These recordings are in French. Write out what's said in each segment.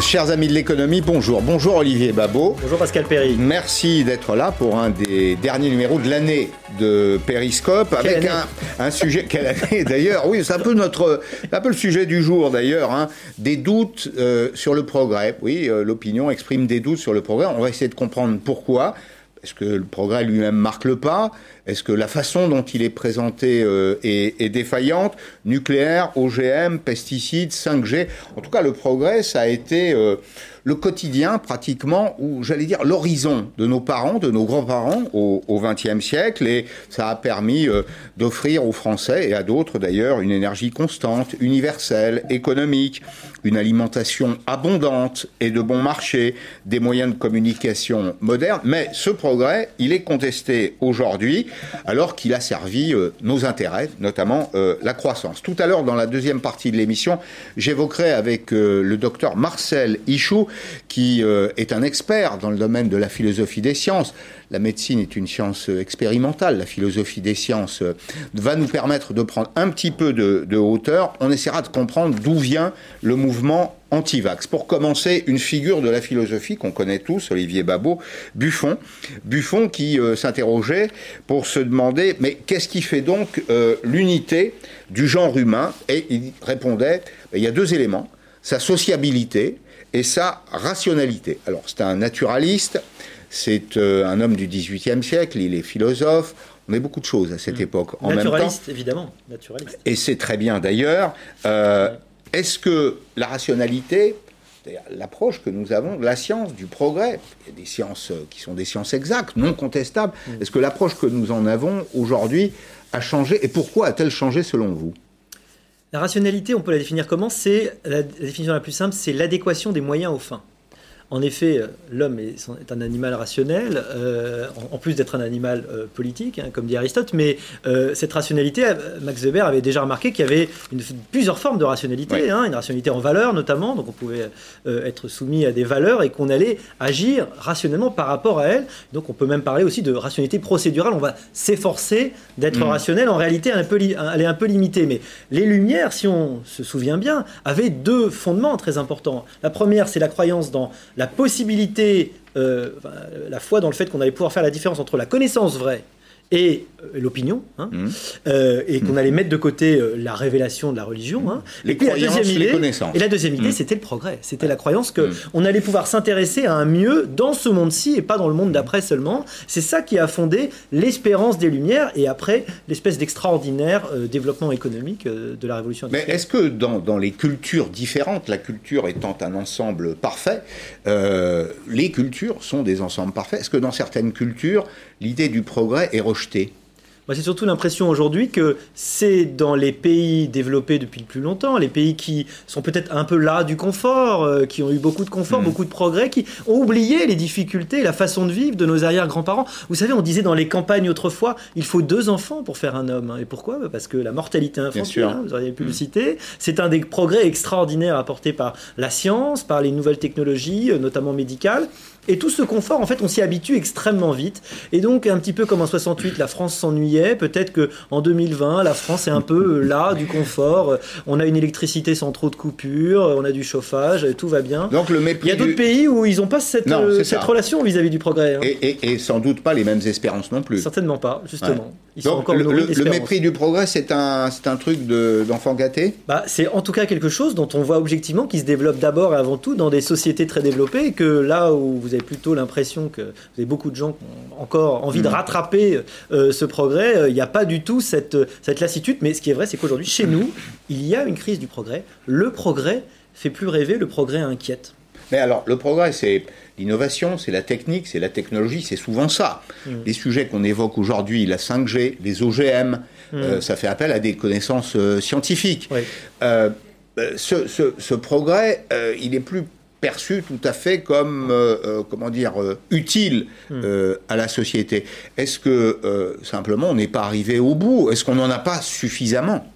Chers amis de l'économie, bonjour. Bonjour Olivier Babot. Bonjour Pascal Perry. Merci d'être là pour un des derniers numéros de l'année de Périscope avec un, un, sujet. Quelle année d'ailleurs Oui, c'est un peu notre, un peu le sujet du jour d'ailleurs. Hein, des doutes euh, sur le progrès. Oui, euh, l'opinion exprime des doutes sur le progrès. On va essayer de comprendre pourquoi. Est-ce que le progrès lui-même marque le pas Est-ce que la façon dont il est présenté euh, est, défaillante? Nucléaire, OGM, pesticides, 5G. En tout cas, le progrès, ça a été euh, le quotidien pratiquement, ou j'allais dire l'horizon de nos parents, de nos grands-parents au XXe siècle, et ça a permis euh, d'offrir aux Français et à d'autres d'ailleurs une énergie constante, universelle, économique, une alimentation abondante et de bon marché, des moyens de communication modernes. Mais ce progrès, il est contesté aujourd'hui, alors qu'il a servi euh, nos intérêts, notamment euh, la croissance. Tout à l'heure, dans la deuxième partie de l'émission, j'évoquerai avec euh, le docteur Marcel Ichou, qui est un expert dans le domaine de la philosophie des sciences. La médecine est une science expérimentale. La philosophie des sciences va nous permettre de prendre un petit peu de hauteur. On essaiera de comprendre d'où vient le mouvement anti-vax. Pour commencer, une figure de la philosophie qu'on connaît tous, Olivier Babot, Buffon. Buffon qui euh, s'interrogeait pour se demander, mais qu'est-ce qui fait donc euh, l'unité du genre humain? Et il répondait, il y a deux éléments, sa sociabilité et sa rationalité. Alors c'est un naturaliste, c'est euh, un homme du XVIIIe siècle, il est philosophe, on est beaucoup de choses à cette mmh. époque. En naturaliste, même temps, évidemment. Naturaliste. Et c'est très bien d'ailleurs. Euh, est-ce que la rationalité, l'approche que nous avons de la science, du progrès, il y a des sciences qui sont des sciences exactes, non contestables, mmh. est-ce que l'approche que nous en avons aujourd'hui a changé et pourquoi a-t-elle changé selon vous? La rationalité, on peut la définir comment? C'est la, la définition la plus simple, c'est l'adéquation des moyens aux fins. En effet, l'homme est, est, un animal rationnel, euh, en, en, plus d'être un animal euh, politique, hein, comme dit Aristote, mais euh, cette rationalité, Max Weber avait déjà remarqué qu'il y avait une, plusieurs formes de rationalité, oui. hein, une rationalité en valeur notamment, donc on pouvait être soumis à des valeurs et qu'on allait agir rationnellement par rapport à elles. Donc on peut même parler aussi de rationalité procédurale, on va s'efforcer d'être mmh. rationnel, en réalité un peu, elle est un peu limitée. Mais les Lumières, si on se souvient bien, avaient deux fondements très importants. La première, c'est la croyance dans la possibilité, euh, la foi dans le fait qu'on allait pouvoir faire la différence entre la connaissance vraie et euh, l'opinion, hein, mmh. euh, et qu'on mmh. allait mettre de côté euh, la révélation de la religion. Hein. Les et puis la deuxième idée, et la deuxième idée, mmh. c'était le progrès. C'était la croyance que on allait pouvoir s'intéresser à un mieux dans ce monde-ci et pas dans le monde d'après seulement. C'est ça qui a fondé l'espérance des Lumières et après l'espèce d'extraordinaire euh, développement économique de la Révolution. Mais est-ce que dans, dans, les cultures différentes, la culture étant un ensemble parfait, les cultures sont des ensembles parfaits? Est-ce que dans certaines cultures, l'idée du progrès est rejetée moi, c'est surtout l'impression aujourd'hui que c'est dans les pays développés depuis le plus longtemps, les pays qui sont peut-être un peu là du confort, euh, qui ont eu beaucoup de confort, mmh. beaucoup de progrès, qui ont oublié les difficultés, la façon de vivre de nos arrière-grands-parents. Vous savez, on disait dans les campagnes autrefois, il faut deux enfants pour faire un homme. Et pourquoi? Parce que la mortalité infantile, hein, vous auriez pu mmh. le citer, c'est un des progrès extraordinaires apportés par la science, par les nouvelles technologies, notamment médicales. Et tout ce confort, en fait, on s'y habitue extrêmement vite. Et donc, un petit peu comme en 68, la France s'ennuyait. Peut-être que en 2020, la France est un peu là du confort. On a une électricité sans trop de coupures, on a du chauffage, tout va bien. Donc le mépris. Il y a d'autres du... pays où ils n'ont pas cette, non, euh, cette relation vis-à-vis -vis du progrès. Hein. Et, et, et, sans doute pas les mêmes espérances non plus. Certainement pas, justement. Ouais. Ils Donc, sont encore le, le, mépris du progrès, c'est un, truc d'enfant de, gâté? Bah, C'est en tout cas quelque chose dont on voit objectivement qui se développe d'abord et avant tout dans des sociétés très développées que là où vous avez plutôt l'impression que vous avez beaucoup de gens qui ont encore envie de rattraper euh, ce progrès, il euh, n'y a pas du tout cette, cette lassitude. Mais ce qui est vrai, c'est qu'aujourd'hui, chez nous, il y a une crise du progrès. Le progrès fait plus rêver, le progrès inquiète. Mais alors, le progrès, c'est l'innovation, c'est la technique, c'est la technologie, c'est souvent ça. Mmh. Les sujets qu'on évoque aujourd'hui, la 5G, les OGM, mmh. euh, ça fait appel à des connaissances euh, scientifiques. Oui. Euh, ce, ce, ce, progrès, euh, il est plus perçu tout à fait comme euh, comment dire utile mmh. à la société. Est-ce que simplement on n'est pas arrivé au bout? Est-ce qu'on n'en a pas suffisamment?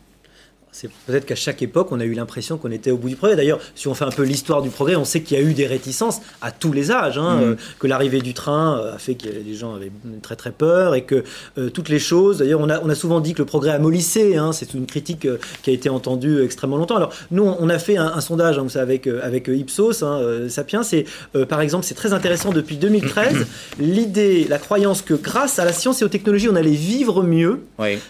C'est peut-être qu'à chaque époque, on a eu l'impression qu'on était au bout du progrès. D'ailleurs, si on fait un peu l'histoire du progrès, on sait qu'il y a eu des réticences à tous les âges, hein, mm. euh, que l'arrivée du train euh, a fait que les gens avaient très très peur et que euh, toutes les choses. D'ailleurs, on a, on a souvent dit que le progrès a mollissé. Hein, c'est une critique qui a été entendue extrêmement longtemps. Alors, nous, on a fait un, sondage, hein, avec avec Ipsos, hein, Sapiens. C'est par exemple, c'est très intéressant depuis 2013. L'idée, la croyance que grâce à la science et aux technologies, on allait vivre mieux.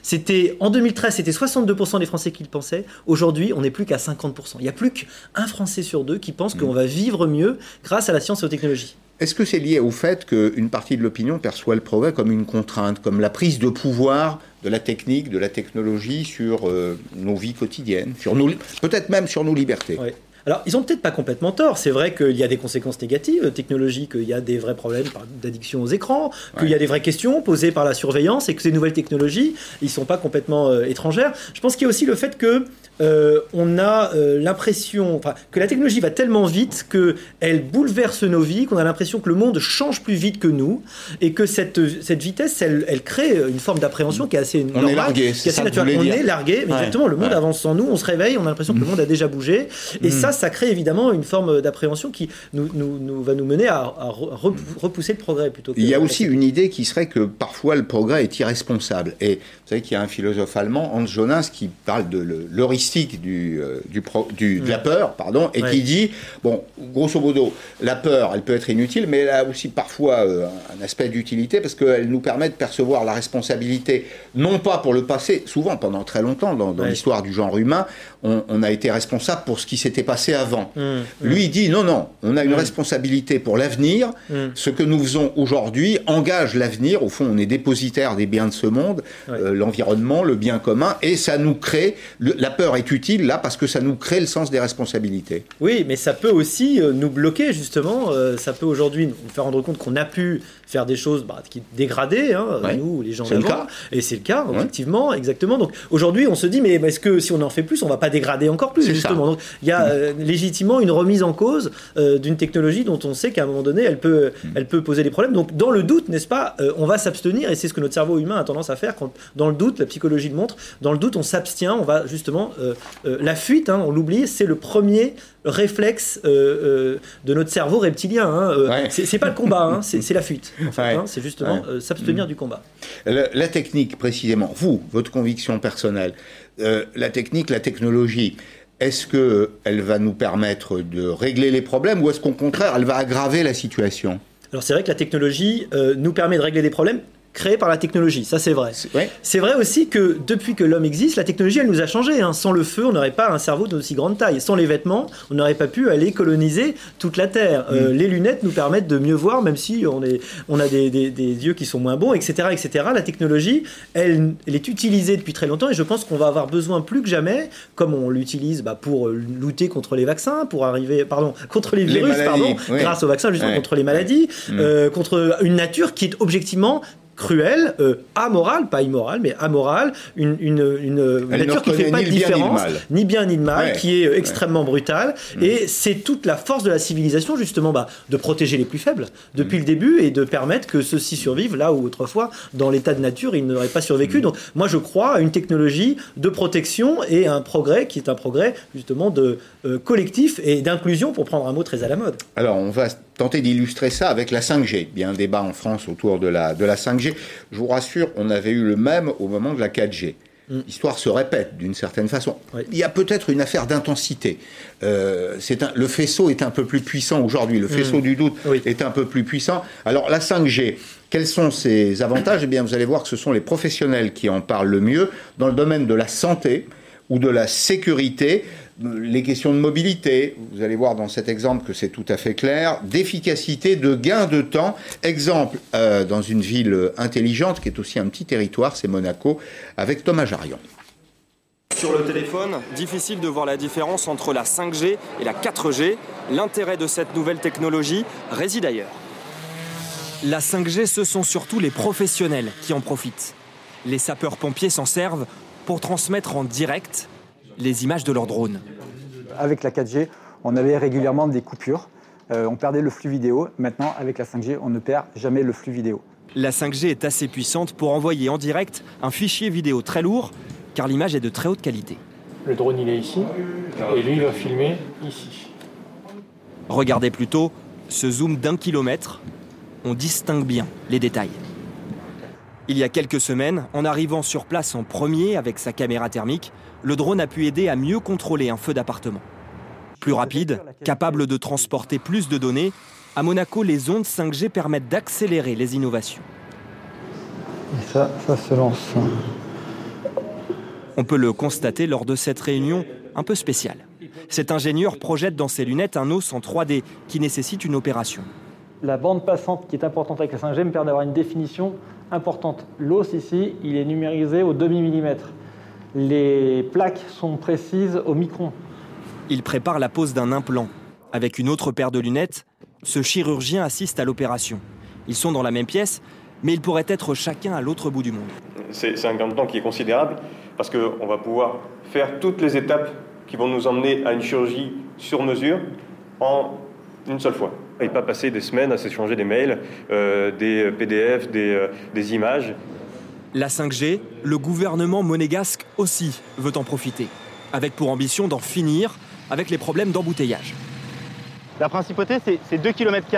C'était en 2013, c'était 62% des Français qui le pensaient. Aujourd'hui, on n'est plus qu'à 50%. Il n'y a plus qu'un Français sur deux qui pense qu'on mm. va vivre mieux grâce à la science et aux technologies. Est-ce que c'est lié au fait qu'une partie de l'opinion perçoit le progrès comme une contrainte, comme la prise de pouvoir de la technique, de la technologie sur euh, nos vies quotidiennes, sur peut-être même sur nos libertés? Alors, ils ont peut-être pas complètement tort. C'est vrai qu'il y a des conséquences négatives technologiques, qu'il y a des vrais problèmes d'addiction aux écrans, qu'il y a des vraies questions posées par la surveillance et que ces nouvelles technologies, ils sont pas complètement euh, étrangères. Je pense qu'il y a aussi le fait que euh, on a euh, l'impression que la technologie va tellement vite qu'elle bouleverse nos vies, qu'on a l'impression que le monde change plus vite que nous, et que cette, cette vitesse, elle, elle crée une forme d'appréhension qui est assez normale, on est largué, qui est assez On est largué, mais exactement, le monde avance sans nous, on se réveille, on a l'impression que le mm. monde a déjà bougé, et mm. ça, ça crée évidemment une forme d'appréhension qui nous, nous, va nous mener à, repousser le progrès plutôt que... Il y a aussi une idée qui serait que parfois le progrès est irresponsable, et vous savez qu'il y a un philosophe allemand, Hans Jonas, qui parle de l'heuristique du, euh, du, de la peur, pardon, et qui dit, bon, grosso modo, la peur, elle peut être inutile, mais elle a aussi parfois euh, un aspect d'utilité parce qu'elle nous permet de percevoir la responsabilité, non pas pour le passé, souvent pendant très longtemps dans, l'histoire du genre humain, on, a été responsable pour ce qui s'était passé avant. Mmh, mmh. Lui, il dit, non, non, on a une mmh. responsabilité pour l'avenir, ce que nous faisons aujourd'hui engage l'avenir, au fond, on est dépositaire des biens de ce monde, euh, l'environnement, le bien commun, et ça nous crée, la peur est utile là parce que ça nous crée le sens des responsabilités. Oui, mais ça peut aussi euh, nous bloquer justement. Euh, ça peut aujourd'hui nous faire rendre compte qu'on a pu faire des choses bah, qui dégrader, hein, nous, les gens d'avant. Et c'est le cas, effectivement, exactement. Donc aujourd'hui, on se dit, mais est-ce que si on en fait plus, on va pas dégrader encore plus, justement Donc il y a euh, légitimement une remise en cause d'une technologie dont on sait qu'à un moment donné, elle peut, mm. elle peut poser des problèmes. Donc dans le doute, n'est-ce pas, on va s'abstenir, et c'est ce que notre cerveau humain a tendance à faire quand, dans le doute, la psychologie le montre, dans le doute, on s'abstient, on va justement euh, euh, la fuite, hein, on l'oublie, c'est le premier réflexe euh, de notre cerveau reptilien. Hein. C'est pas le combat, hein, c'est la fuite. c'est justement s'abstenir mm. du combat. La, technique, précisément, vous, votre conviction personnelle, la technique, la technologie, est-ce qu'elle va nous permettre de régler les problèmes ou est-ce qu'au contraire, elle va aggraver la situation? Alors c'est vrai que la technologie nous permet de régler des problèmes, créé par la technologie. Ça, c'est vrai. C'est vrai aussi que depuis que l'homme existe, la technologie, elle nous a changé. Hein. Sans le feu, on n'aurait pas un cerveau d'aussi grande taille. Sans les vêtements, on n'aurait pas pu aller coloniser toute la Terre. Euh, mm. les lunettes nous permettent de mieux voir, même si on, est, on a des, des, yeux qui sont moins bons, etc., etc. La technologie, elle, elle, est utilisée depuis très longtemps et je pense qu'on va avoir besoin plus que jamais, comme on l'utilise bah, pour lutter contre les vaccins, pour arriver, pardon, contre les virus, pardon, grâce aux vaccins, justement contre les maladies, euh, contre une nature qui est objectivement cruelle, euh, amorale, pas immorale, mais amorale, une, une, nature qui ne fait pas de différence, ni bien ni de mal, qui est euh, extrêmement brutale. Mm. Et c'est toute la force de la civilisation, justement, bah, de protéger les plus faibles depuis mm. le début et de permettre que ceux-ci survivent là où autrefois, dans l'état de nature, ils n'auraient pas survécu. Mm. Donc, moi, je crois à une technologie de protection et un progrès qui est un progrès, justement, de euh, collectif et d'inclusion, pour prendre un mot très à la mode. Alors, on va tenter d'illustrer ça avec la 5G. Il y a un débat en France autour de la, de la 5G. Je vous rassure, on avait eu le même au moment de la 4G. Mm. L'histoire se répète d'une certaine façon. Il y a peut-être une affaire d'intensité. Euh, le faisceau est un peu plus puissant aujourd'hui. Le faisceau mm. du doute est un peu plus puissant. Alors la 5G, quels sont ses avantages? Eh bien, vous allez voir que ce sont les professionnels qui en parlent le mieux dans le domaine de la santé ou de la sécurité les questions de mobilité, vous allez voir dans cet exemple que c'est tout à fait clair, d'efficacité, de gain de temps. Exemple, euh, dans une ville intelligente qui est aussi un petit territoire, c'est Monaco, avec Thomas Jarion. Sur le téléphone, difficile de voir la différence entre la 5G et la 4G. L'intérêt de cette nouvelle technologie réside ailleurs. La 5G, ce sont surtout les professionnels qui en profitent. Les sapeurs-pompiers s'en servent pour transmettre en direct les images de leurs drones. Avec la 4G, on avait régulièrement des coupures. Euh, on perdait le flux vidéo. Maintenant, avec la 5G, on ne perd jamais le flux vidéo. La 5G est assez puissante pour envoyer en direct un fichier vidéo très lourd, car l'image est de très haute qualité. Le drone il est ici et lui il va filmer ici. Regardez plutôt ce zoom d'un kilomètre. On distingue bien les détails. Il y a quelques semaines, en arrivant sur place en premier avec sa caméra thermique, le drone a pu aider à mieux contrôler un feu d'appartement. Plus rapide, capable de transporter plus de données, à Monaco, les ondes 5G permettent d'accélérer les innovations. Et ça, ça se lance. On peut le constater lors de cette réunion un peu spéciale. Cet ingénieur projette dans ses lunettes un os en 3D qui nécessite une opération. La bande passante qui est importante avec la 5G me permet d'avoir une définition importante. L'os ici, il est numérisé au demi-millimètre. Les plaques sont précises au micron. Il prépare la pose d'un implant. Avec une autre paire de lunettes, ce chirurgien assiste à l'opération. Ils sont dans la même pièce, mais ils pourraient être chacun à l'autre bout du monde. C'est un gain de temps qui est considérable parce qu'on va pouvoir faire toutes les étapes qui vont nous emmener à une chirurgie sur mesure en une seule fois. Et pas passer des semaines à s'échanger des mails, euh, des PDF, des, euh, des images. La 5G, le gouvernement monégasque aussi veut en profiter, avec pour ambition d'en finir avec les problèmes d'embouteillage. La principauté, c'est 2 km,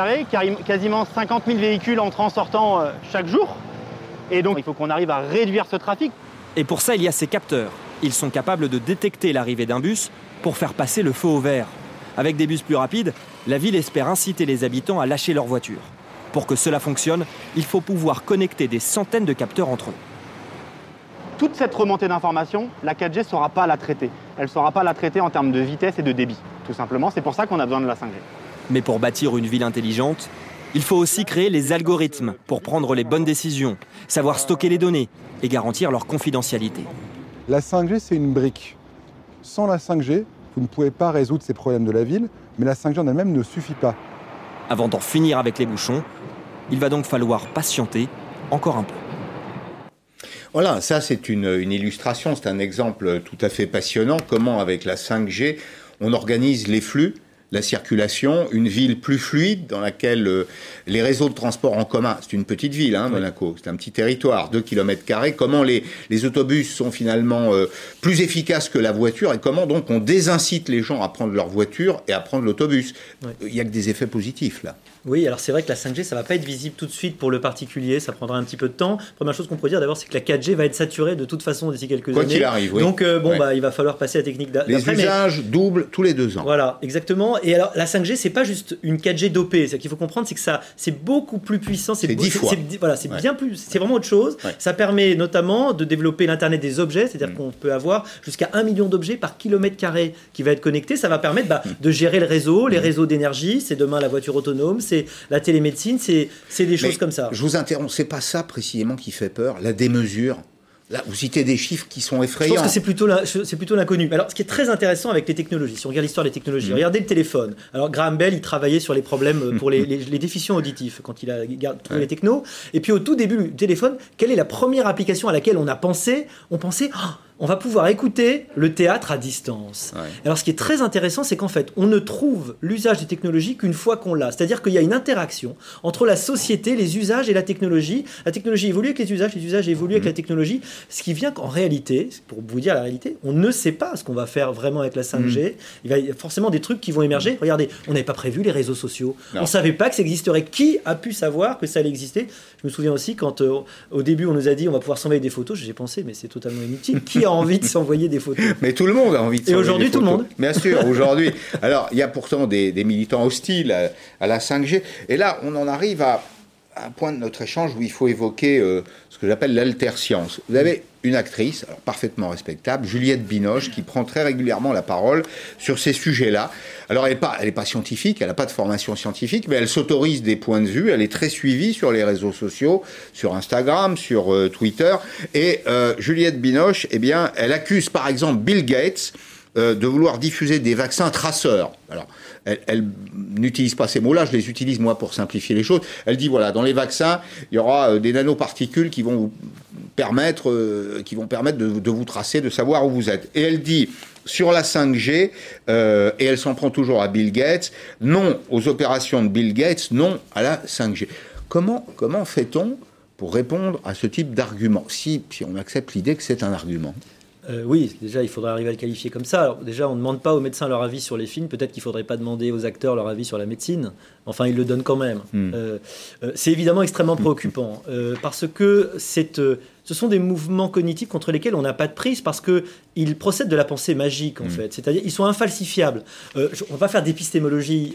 quasiment 50 000 véhicules entrant sortant euh, chaque jour. Et donc, il faut qu'on arrive à réduire ce trafic. Et pour ça, il y a ces capteurs. Ils sont capables de détecter l'arrivée d'un bus pour faire passer le feu au vert. Avec des bus plus rapides, la ville espère inciter les habitants à lâcher leur voiture. Pour que cela fonctionne, il faut pouvoir connecter des centaines de capteurs entre eux. Toute cette remontée d'informations, la 4G ne saura pas la traiter. Elle ne saura pas la traiter en termes de vitesse et de débit, tout simplement. C'est pour ça qu'on a besoin de la 5G. Mais pour bâtir une ville intelligente, il faut aussi créer les algorithmes pour prendre les bonnes décisions, savoir stocker les données et garantir leur confidentialité. La 5G, c'est une brique. Sans la 5G, vous ne pouvez pas résoudre ces problèmes de la ville, mais la 5G en elle-même ne suffit pas. Avant d'en finir avec les bouchons, il va donc falloir patienter encore un peu. Voilà, ça c'est une, une, illustration, c'est un exemple tout à fait passionnant, comment avec la 5G, on organise les flux la circulation, une ville plus fluide dans laquelle euh, les réseaux de transport en commun, c'est une petite ville, hein, Monaco, c'est un petit territoire, 2 km, comment les, les autobus sont finalement euh, plus efficaces que la voiture et comment donc on désincite les gens à prendre leur voiture et à prendre l'autobus. Il n'y a que des effets positifs là. Oui, alors c'est vrai que la 5G, ça va pas être visible tout de suite pour le particulier, ça prendra un petit peu de temps. Première chose qu'on pourrait dire d'abord, c'est que la 4G va être saturée de toute façon d'ici quelques Quoi années. qu'il arrive, oui. Donc euh, bon, bah, il va falloir passer à la technique d'après. Les usages doublent tous les deux ans. Voilà, exactement. Et alors la 5G, c'est pas juste une 4G dopée. Ce qu'il faut comprendre, c'est que ça, c'est beaucoup plus puissant. C'est dix fois. Voilà, c'est bien plus. C'est vraiment autre chose. Ça permet notamment de développer l'internet des objets, c'est-à-dire qu'on peut avoir jusqu'à un million d'objets par kilomètre carré qui va être connecté. Ça va permettre bah, de gérer le réseau, les réseaux d'énergie. C'est demain la voiture autonome, c'est la télémédecine c'est des choses comme ça. Je vous interromps, c'est pas ça précisément qui fait peur, la démesure. Là, vous citez des chiffres qui sont effrayants. Je pense que c'est plutôt, c'est plutôt l'inconnu. Alors, ce qui est très intéressant avec les technologies, si on regarde l'histoire des technologies, mm. regardez le téléphone. Alors, Graham Bell, il travaillait sur les problèmes euh, pour les, les, déficients auditifs quand il a trouvé les technos. Et puis, au tout début du téléphone, quelle est la première application à laquelle on a pensé? On pensait, oh, on va pouvoir écouter le théâtre à distance. Alors ce qui est très intéressant, c'est qu'en fait, on ne trouve l'usage des technologies qu'une fois qu'on l'a. C'est-à-dire qu'il y a une interaction entre la société, les usages et la technologie. La technologie évolue avec les usages, les usages évoluent avec la mm. technologie. Ce qui vient qu'en réalité, pour vous dire la réalité, on ne sait pas ce qu'on va faire vraiment avec la 5G. Mm. Il va y avoir forcément des trucs qui vont émerger. Regardez, on n'avait pas prévu les réseaux sociaux. On ne savait pas que ça existerait. Qui a pu savoir que ça allait exister? Je me souviens aussi quand euh, au début on nous a dit on va pouvoir s'envoyer des photos, j'ai pensé mais c'est totalement inutile. Qui envie de s'envoyer des photos. Mais tout le monde a envie de s'envoyer Et aujourd'hui, tout le monde. Bien sûr, aujourd'hui. Alors, il y a pourtant des, militants hostiles à, la 5G. Et là, on en arrive à, un point de notre échange où il faut évoquer euh, ce que j'appelle l'alterscience. Vous avez une actrice, alors parfaitement respectable, Juliette Binoche, qui prend très régulièrement la parole sur ces sujets-là. Alors elle n'est pas, pas scientifique, elle n'a pas de formation scientifique, mais elle s'autorise des points de vue, elle est très suivie sur les réseaux sociaux, sur Instagram, sur euh, Twitter. Et euh, Juliette Binoche, eh bien, elle accuse par exemple Bill Gates de vouloir diffuser des vaccins traceurs. Alors, elle, n'utilise pas ces mots-là, je les utilise moi pour simplifier les choses. Elle dit voilà, dans les vaccins, il y aura euh, des nanoparticules qui vont vous permettre, euh, de, vous tracer, de savoir où vous êtes. Et elle dit sur la 5G, euh, et elle s'en prend toujours à Bill Gates, non aux opérations de Bill Gates, non à la 5G. Comment, comment fait-on pour répondre à ce type d'argument, si, si on accepte l'idée que c'est un argument Euh, oui, déjà, il faudrait arriver à le qualifier comme ça. Alors, déjà, on ne demande pas aux médecins leur avis sur les films. Peut-être qu'il ne faudrait pas demander aux acteurs leur avis sur la médecine. Enfin, ils le donnent quand même. Hmm. Euh, euh, c'est évidemment extrêmement préoccupant euh, parce que c'est, ce sont des mouvements cognitifs contre lesquels on n'a pas de prise parce qu'ils procèdent de la pensée magique, en Hmm. fait. C'est-à-dire, ils sont infalsifiables. On ne va pas faire d'épistémologie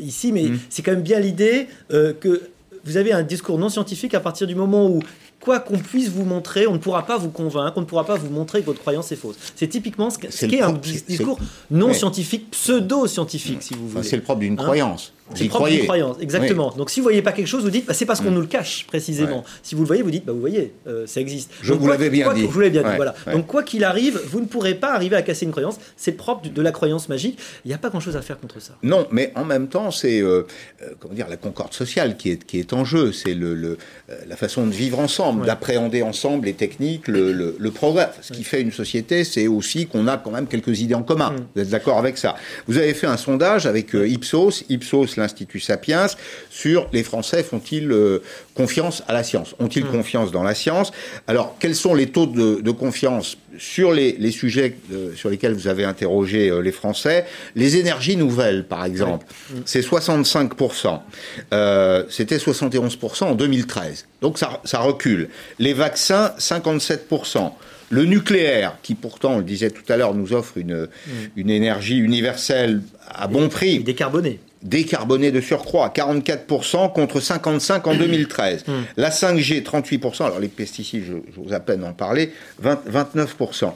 ici, mais Hmm. c'est quand même bien l'idée que vous avez un discours non scientifique à partir du moment où quoi qu'on puisse vous montrer, on ne pourra pas vous convaincre, on ne pourra pas vous montrer que votre croyance est fausse. C'est typiquement ce, qu'est un propre- c'est- discours non scientifique, pseudo-scientifique, si vous Enfin, voulez. c'est le propre d'une Hein croyance. C'est propre croyez. croyance, exactement. Donc si vous voyez pas quelque chose, vous dites, bah, c'est parce qu'on Mm. nous le cache précisément. Ouais. Si vous le voyez, vous dites, bah, vous voyez, euh, ça existe. Je Donc, vous l'avais bien quoi- dit. Je vous l'avais bien dit, voilà. ouais. Donc quoi qu'il arrive, vous ne pourrez pas arriver à casser une croyance. C'est propre de la croyance magique. Il n'y a pas grand-chose à faire contre ça. Non, mais en même temps, c'est euh, euh, comment dire la concorde sociale qui est qui est en jeu. C'est le, le, la façon de vivre ensemble, d'appréhender ensemble les techniques, le, le, le progrès. Ce qui fait une société, c'est aussi qu'on a quand même quelques idées en commun. Mm. Vous êtes d'accord avec ça Vous avez fait un sondage avec Ipsos, Ipsos, l'Institut Sapiens, sur les Français font-ils euh, confiance à la science? Ont-ils Mm. confiance dans la science? Alors, quels sont les taux de, de confiance sur les, les sujets euh, sur lesquels vous avez interrogé euh, les Français? Les énergies nouvelles, par exemple, c'est 65%. Euh, C'était 71% en 2013. Donc ça, ça recule. Les vaccins, 57%. Le nucléaire, qui pourtant, on le disait tout à l'heure, nous offre une, une énergie universelle à bon Et prix, décarboné. Décarboné de surcroît, 44% contre 55 en 2013. La 5G, 38%. Alors les pesticides, vous à peine en parler, 20 29%.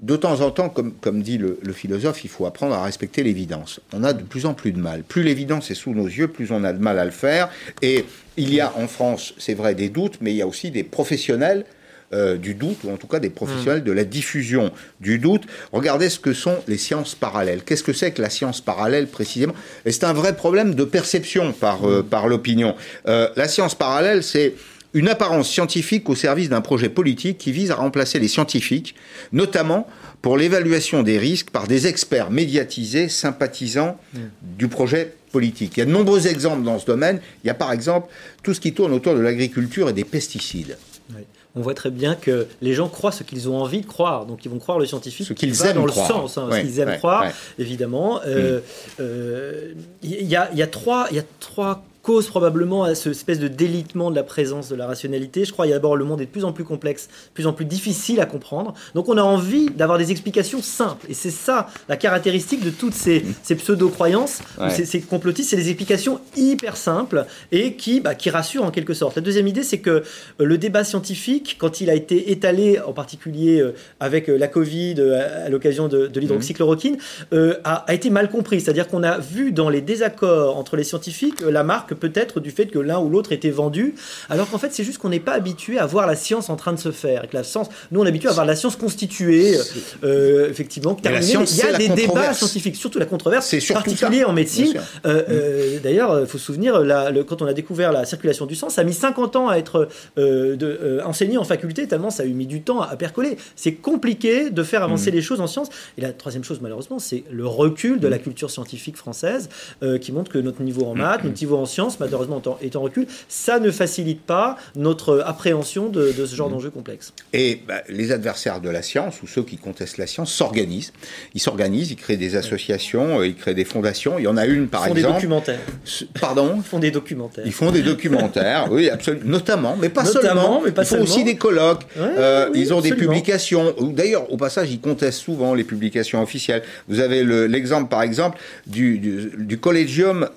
De temps en temps, comme, comme dit le, le philosophe, il faut apprendre à respecter l'évidence. On a de plus en plus de mal. Plus l'évidence est sous nos yeux, plus on a de mal à le faire. Et il y a en France, c'est vrai, des doutes, mais il y a aussi des professionnels euh, du doute, ou en tout cas des professionnels de la diffusion du doute. Regardez ce que sont les sciences parallèles. Qu'est-ce que c'est que la science parallèle précisément? Et c'est un vrai problème de perception par, euh, par l'opinion. Euh, la science parallèle, c'est une apparence scientifique au service d'un projet politique qui vise à remplacer les scientifiques, notamment pour l'évaluation des risques par des experts médiatisés sympathisants du projet politique. Il y a de nombreux exemples dans ce domaine. Il y a par exemple tout ce qui tourne autour de l'agriculture et des pesticides. Oui. On voit très bien que les gens croient ce qu'ils ont envie de croire, donc ils vont croire le scientifique. Ce qu'ils aiment dans croire. le sens, hein, Ouais, ce qu'ils aiment ouais, croire, ouais. Mm. évidemment. Euh, euh, Il y, a, il y a trois, y a trois causes probablement à ce espèce de délitement de la présence de la rationalité. Je crois qu'il y a d'abord le monde est de plus en plus complexe, de plus en plus difficile à comprendre. Donc on a envie d'avoir des explications simples. Et c'est ça la caractéristique de toutes ces, ces pseudo-croyances, Ouais. ces, ces complotistes, c'est des explications hyper simples et qui, bah, qui rassurent en quelque sorte. La deuxième idée, c'est que euh, le débat scientifique, quand il a été étalé, en particulier euh, avec euh, la Covid, à l'occasion de, de l'hydroxychloroquine, euh, a, a été mal compris. C'est-à-dire qu'on a vu dans les désaccords entre les scientifiques la marque peut-être du fait que l'un ou l'autre était vendu, alors qu'en fait c'est juste qu'on n'est pas habitué à voir la science en train de se faire. Et que la science, nous on est habitué à voir la science constituée, euh, effectivement, terminée. science, Il y a des débats scientifiques, surtout la controverse, C'est particulier en médecine. Euh, euh, D'ailleurs, il faut se souvenir, la- le- quand on a découvert la circulation du sang, ça a mis 50 ans à être de, enseigné en faculté, tellement ça a eu mis du temps à, à percoler. C'est compliqué de faire Mm. avancer les choses en sciences. Et la troisième chose, malheureusement, c'est le recul de la culture scientifique française, qui montre que notre niveau en maths, notre niveau en sciences, malheureusement, est en- recul. Ça ne facilite pas notre appréhension de, de ce genre d'enjeu complexe. Et bah, les adversaires de la science, ou ceux qui contestent la science, s'organisent. Ils s'organisent, ils créent des associations, euh, ils créent des fondations. Il y en a une, par Ils font des documentaires. Pardon Ils font des documentaires. Ils font des documentaires, oui, absolument, notamment, mais pas Notamment, seulement. mais pas ils font seulement. aussi des colloques. Ouais, Euh, oui, ils ont des publications. D'ailleurs, au passage, ils contestent souvent les publications officielles. Vous avez le- l'exemple, par exemple, du, du,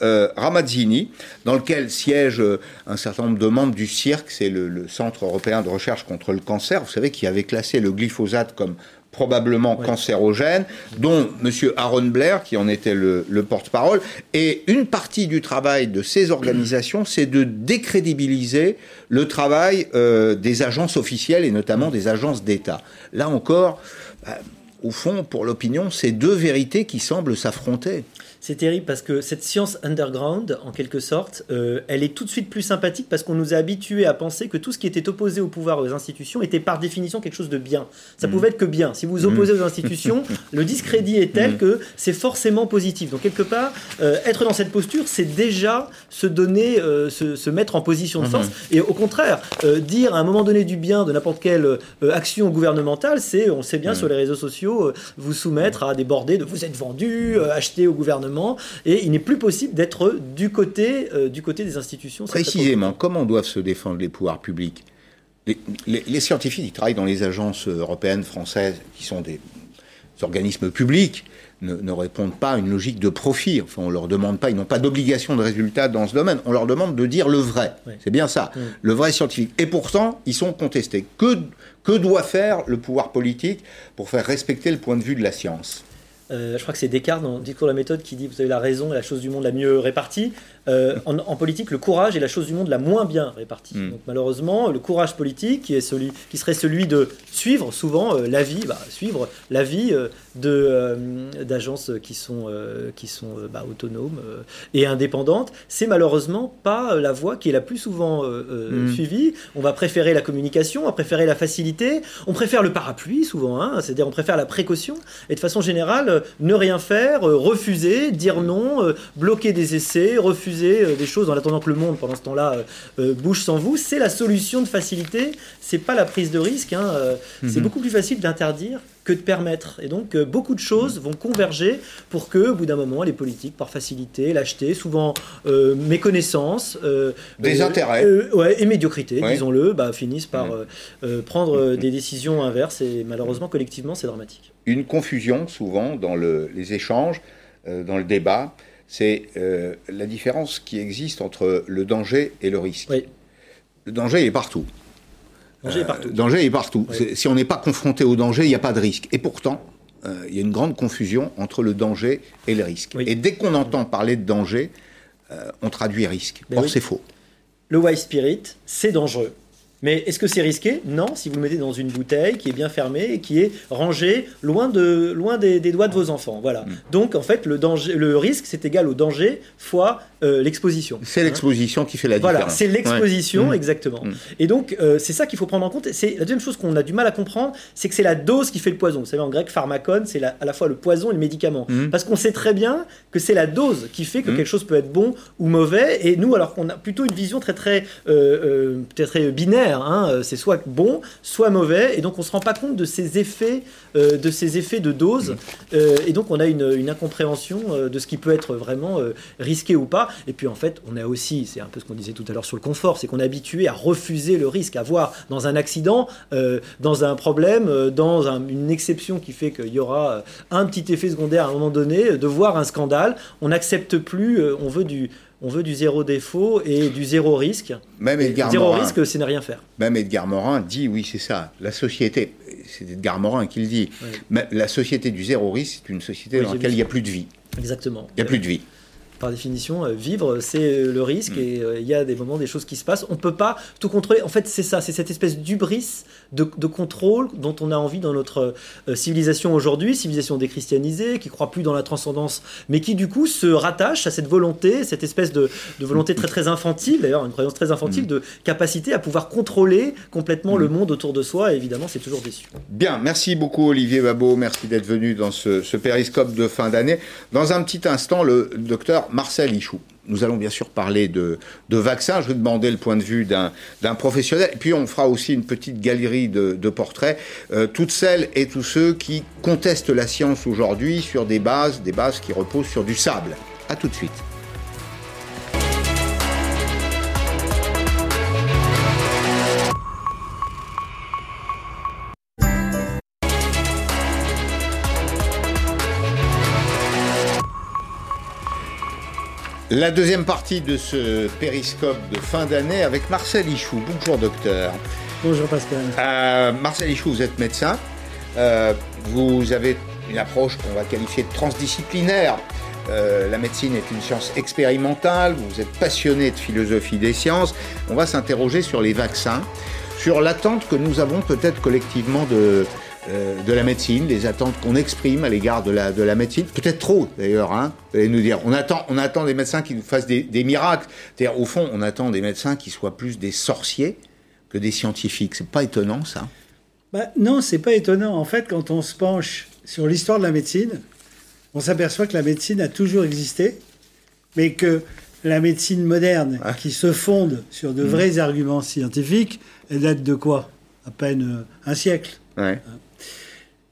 euh, Ramazzini, dans lequel siègent euh, un certain nombre de membres du CIRC, c'est le, le Centre européen de recherche contre le cancer. Vous savez qui avait classé le glyphosate comme probablement cancérogène, dont M. Aaron Blair, qui en était le, le porte-parole. Et une partie du travail de ces organisations, c'est de décrédibiliser le travail euh, des agences officielles et notamment des agences d'État. Là encore, bah, au fond, pour l'opinion, c'est deux vérités qui semblent s'affronter. C'est terrible parce que cette science underground, en quelque sorte, euh, elle est tout de suite plus sympathique parce qu'on nous a habitués à penser que tout ce qui était opposé au pouvoir aux institutions était par définition quelque chose de bien. Ça pouvait être que bien. Si vous vous opposez aux institutions, le discrédit est tel que c'est forcément positif. Donc quelque part, euh, être dans cette posture, c'est déjà se donner, euh, se, se mettre en position de force. Et au contraire, dire à un moment donné du bien de n'importe quelle action gouvernementale, c'est, on sait bien sur les réseaux sociaux, vous soumettre à des bordées de vous êtes vendu, acheté au gouvernement. Et il n'est plus possible d'être du côté, euh, du côté des institutions. Précisément, comment doivent se défendre les pouvoirs publics les, les- les scientifiques qui travaillent dans les agences européennes, françaises, qui sont des organismes publics, ne, ne répondent pas à une logique de profit. Enfin, on leur demande pas, ils n'ont pas d'obligation de résultat dans ce domaine. On leur demande de dire le vrai. Oui. C'est bien ça, le vrai scientifique. Et pourtant, ils sont contestés. Que, que doit faire le pouvoir politique pour faire respecter le point de vue de la science? Euh, je crois que c'est Descartes dans le discours de la méthode qui dit vous avez la raison et la chose du monde la mieux répartie. Euh, en, en politique, le courage est la chose du monde la moins bien répartie. Mm. Donc malheureusement, le courage politique, qui, est celui, qui serait celui de suivre souvent euh, l'avis, bah, suivre l'avis euh, d'agences qui sont qui sont bah, autonomes et indépendantes, c'est malheureusement pas la voie qui est la plus souvent euh, euh, Mm. suivie. On va préférer la communication, on va préférer la facilité, on préfère le parapluie souvent, hein, c'est-à-dire on préfère la précaution et de façon générale ne rien faire, euh, refuser, dire non, euh, bloquer des essais, refuser euh, des choses en attendant que le monde pendant ce temps-là bouge sans vous, c'est la solution de facilité, c'est pas la prise de risque, hein, euh, c'est beaucoup plus facile d'interdire que de permettre. Et donc euh, beaucoup de choses vont converger pour que, au bout d'un moment, les politiques, par facilité, lâcheté, souvent euh, méconnaissance, euh, Des intérêts. ouais, et médiocrité, Ouais. disons-le, bah, finissent par euh, prendre euh, des décisions inverses et malheureusement collectivement c'est dramatique. Une confusion souvent dans le- les échanges, euh, dans le débat, c'est euh, la différence qui existe entre le danger et le risque. Oui. Le danger est partout. Danger est partout. Le danger est partout. Oui. C'est- Si on n'est pas confronté au danger, il n'y a pas de risque. Et pourtant, euh, il y a une grande confusion entre le danger et le risque. Oui. Et dès qu'on entend parler de danger, euh, on traduit risque. Or, c'est faux. Le white spirit, c'est dangereux. Mais est-ce que c'est risqué? Non, si vous le mettez dans une bouteille qui est bien fermée et qui est rangée loin, de, loin des, des doigts de vos enfants. Voilà. Mm. Donc en fait, le, danger, le risque, c'est égal au danger fois euh, l'exposition. C'est Hein l'exposition qui fait la Voilà, différence. c'est l'exposition, Ouais. exactement. Mm. Et donc, euh, c'est ça qu'il faut prendre en compte. C'est la deuxième chose qu'on a du mal à comprendre, c'est que c'est la dose qui fait le poison. Vous savez, en grec, pharmacon, c'est à la fois le poison et le médicament. Mm. Parce qu'on sait très bien que c'est la dose qui fait que Mm. quelque chose peut être bon ou mauvais. Et nous, alors qu'on a plutôt une vision très très euh, euh, peut-être très binaire, hein, c'est soit bon, soit mauvais. Et donc, on se rend pas compte de ces effets, de ces effets de dose. Mm. Et donc, on a une, une incompréhension de ce qui peut être vraiment risqué ou pas. Et puis, en fait, on a aussi, c'est un peu ce qu'on disait tout à l'heure sur le confort, c'est qu'on est habitué à refuser le risque, à voir dans un accident, euh, dans un problème, euh, dans un- une exception qui fait qu'il y aura euh, un petit effet secondaire à un moment donné, de voir un scandale. On n'accepte plus, on veut du. On veut du zéro défaut et du zéro risque. Même Edgar zéro Morin. risque, c'est ne rien faire. Même Edgar Morin dit, oui, c'est ça, la société, c'est Edgar Morin qui le dit, mais la société du zéro risque, c'est une société Oui, dans laquelle il n'y a plus de vie. Exactement. Il n'y a plus de vie. Par définition, euh, vivre, c'est euh, le risque et euh, il y a des moments, des choses qui se passent. On ne peut pas tout contrôler. En fait, c'est ça, c'est cette espèce d'ubris de, de contrôle dont on a envie dans notre euh, civilisation aujourd'hui, civilisation déchristianisée, qui croit plus dans la transcendance, mais qui du coup se rattache à cette volonté, cette espèce de, de volonté très très infantile, d'ailleurs une croyance très infantile, de capacité à pouvoir contrôler complètement le monde autour de soi. Et évidemment, c'est toujours déçu. Bien, merci beaucoup Olivier Babot, merci d'être venu dans ce, ce périscope de fin d'année. Dans un petit instant, le docteur Marcel Ichou. Nous allons bien sûr parler de, vaccins. Je vais demander le point de vue d'un professionnel. Et puis on fera aussi une petite galerie de, portraits. Euh, toutes celles et tous ceux qui contestent la science aujourd'hui sur des bases, des bases qui reposent sur du sable. À tout de suite. La deuxième partie de ce périscope de fin d'année avec Marcel Ichou. Bonjour docteur. Bonjour Pascal. Euh, Marcel Ichou, vous êtes médecin. Euh, vous avez une approche qu'on va qualifier de transdisciplinaire. Euh, la médecine est une science expérimentale. Vous êtes passionné de philosophie des sciences. On va s'interroger sur les vaccins, sur l'attente que nous avons peut-être collectivement de, euh, de la médecine, les attentes qu'on exprime à l'égard de la, de la médecine, peut-être trop d'ailleurs, hein, et nous dire, on attend, on attend des médecins qui nous fassent des, des miracles. C'est-à-dire, au fond, on attend des médecins qui soient plus des sorciers que des scientifiques. C'est pas étonnant, ça? Bah, Non, c'est pas étonnant. En fait, quand on se penche sur l'histoire de la médecine, on s'aperçoit que la médecine a toujours existé, mais que la médecine moderne, Ah. qui se fonde sur de vrais arguments scientifiques, elle date de quoi? À peine euh, un siècle. Ouais.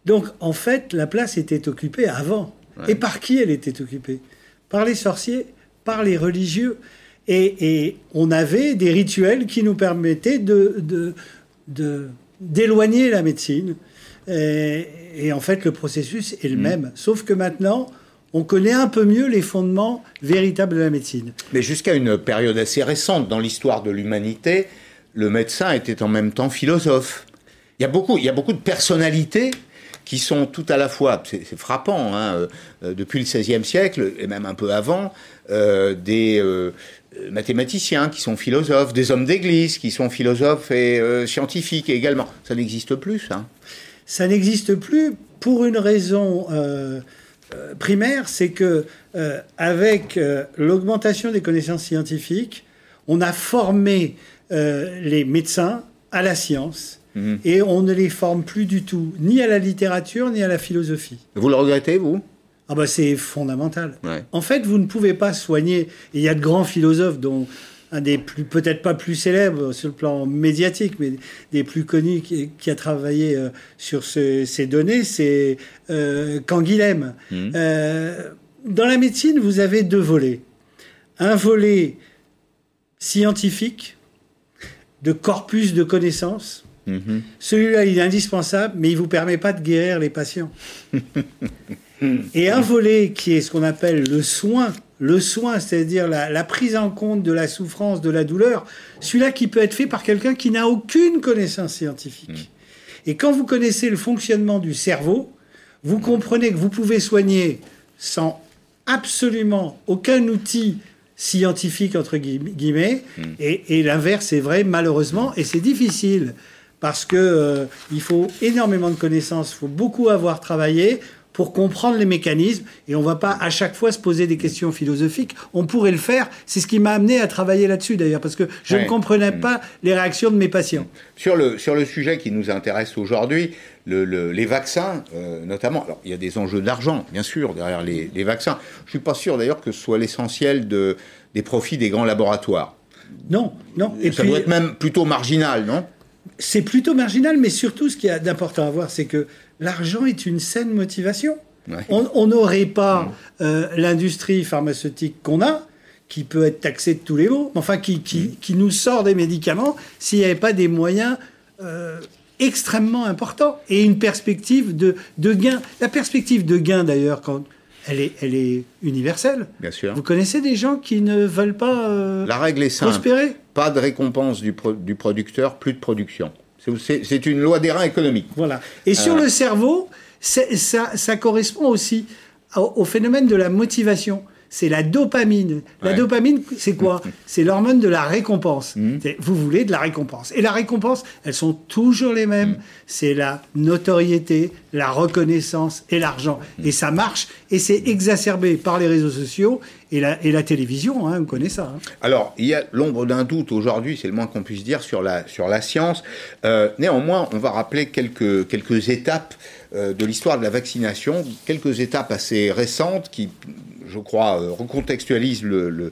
Donc, en fait, la place était occupée avant. Et par qui elle était occupée? Par les sorciers, par les religieux. Et, et on avait des rituels qui nous permettaient de, d'éloigner la médecine. Et, et en fait, le processus est le même. Sauf que maintenant, on connaît un peu mieux les fondements véritables de la médecine. Mais jusqu'à une période assez récente dans l'histoire de l'humanité, le médecin était en même temps philosophe. Il y a beaucoup, il y a beaucoup de personnalités qui sont tout à la fois, c'est frappant, hein, euh, euh, depuis le XVIe siècle et même un peu avant, euh, des mathématiciens qui sont philosophes, des hommes d'église qui sont philosophes et scientifiques également. Ça n'existe plus, ça. ça n'existe plus pour une raison primaire, c'est que avec l'augmentation des connaissances scientifiques, on a formé euh, les médecins à la science Mhm. et on ne les forme plus du tout, ni à la littérature ni à la philosophie. Vous le regrettez, vous? Ah bah c'est fondamental. Ouais. En fait, vous ne pouvez pas soigner. Il y a de grands philosophes, dont un des plus, peut-être pas plus célèbres sur le plan médiatique, mais des plus connus qui, qui a travaillé euh, sur ce- ces données, c'est euh, Canguilhem. Mhm. Euh, dans la médecine, vous avez deux volets. Un volet scientifique, de corpus de connaissances. Mhm. Celui-là, il est indispensable, mais il ne vous permet pas de guérir les patients. Et un volet qui est ce qu'on appelle le soin, le soin, c'est-à-dire la, la prise en compte de la souffrance, de la douleur, celui-là qui peut être fait par quelqu'un qui n'a aucune connaissance scientifique. Et quand vous connaissez le fonctionnement du cerveau, vous comprenez que vous pouvez soigner sans absolument aucun outil scientifique, entre guillemets, guillemets, et, et l'inverse est vrai, malheureusement, et c'est difficile, parce que euh, il faut énormément de connaissances, il faut beaucoup avoir travaillé pour comprendre les mécanismes, et on va pas à chaque fois se poser des questions philosophiques, on pourrait le faire, c'est ce qui m'a amené à travailler là-dessus d'ailleurs, parce que je Ouais. ne comprenais pas les réactions de mes patients. Sur le, sur le sujet qui nous intéresse aujourd'hui, le- le- les vaccins euh, notamment, alors il y a des enjeux d'argent, bien sûr, derrière les, les vaccins. Je suis pas sûr d'ailleurs que ce soit l'essentiel de, des profits des grands laboratoires. Non, non. Et ça puis, doit être même plutôt marginal, non? C'est plutôt marginal, mais surtout, ce qu'il y a d'important à voir, c'est que l'argent est une saine motivation. Ouais. On n'aurait pas euh, l'industrie pharmaceutique qu'on a, qui peut être taxée de tous les mots, mais enfin qui, qui, qui nous sort des médicaments s'il n'y avait pas des moyens euh, extrêmement importants et une perspective de, de gain. La perspective de gain, d'ailleurs, quand elle est, elle est universelle. Bien sûr. Vous connaissez des gens qui ne veulent pas euh, La règle est simple. prospérer? Pas de récompense du, pro- du producteur, plus de production. C'est- une loi des reins économique. Voilà. Et sur Euh. le cerveau, ça, ça correspond aussi au, au phénomène de la motivation. C'est la dopamine. La Ouais. dopamine, c'est quoi C'est l'hormone de la récompense. C'est- Vous voulez de la récompense. Et la récompense, elles sont toujours les mêmes. C'est la notoriété, la reconnaissance et l'argent. Et ça marche. Et c'est exacerbé par les réseaux sociaux et la, et la télévision. hein, on connaît ça. hein. Alors, il y a l'ombre d'un doute aujourd'hui, c'est le moins qu'on puisse dire, sur la, sur la science. Euh, néanmoins, on va rappeler quelques, quelques étapes de l'histoire de la vaccination, quelques étapes assez récentes qui, je crois, euh, recontextualisent le,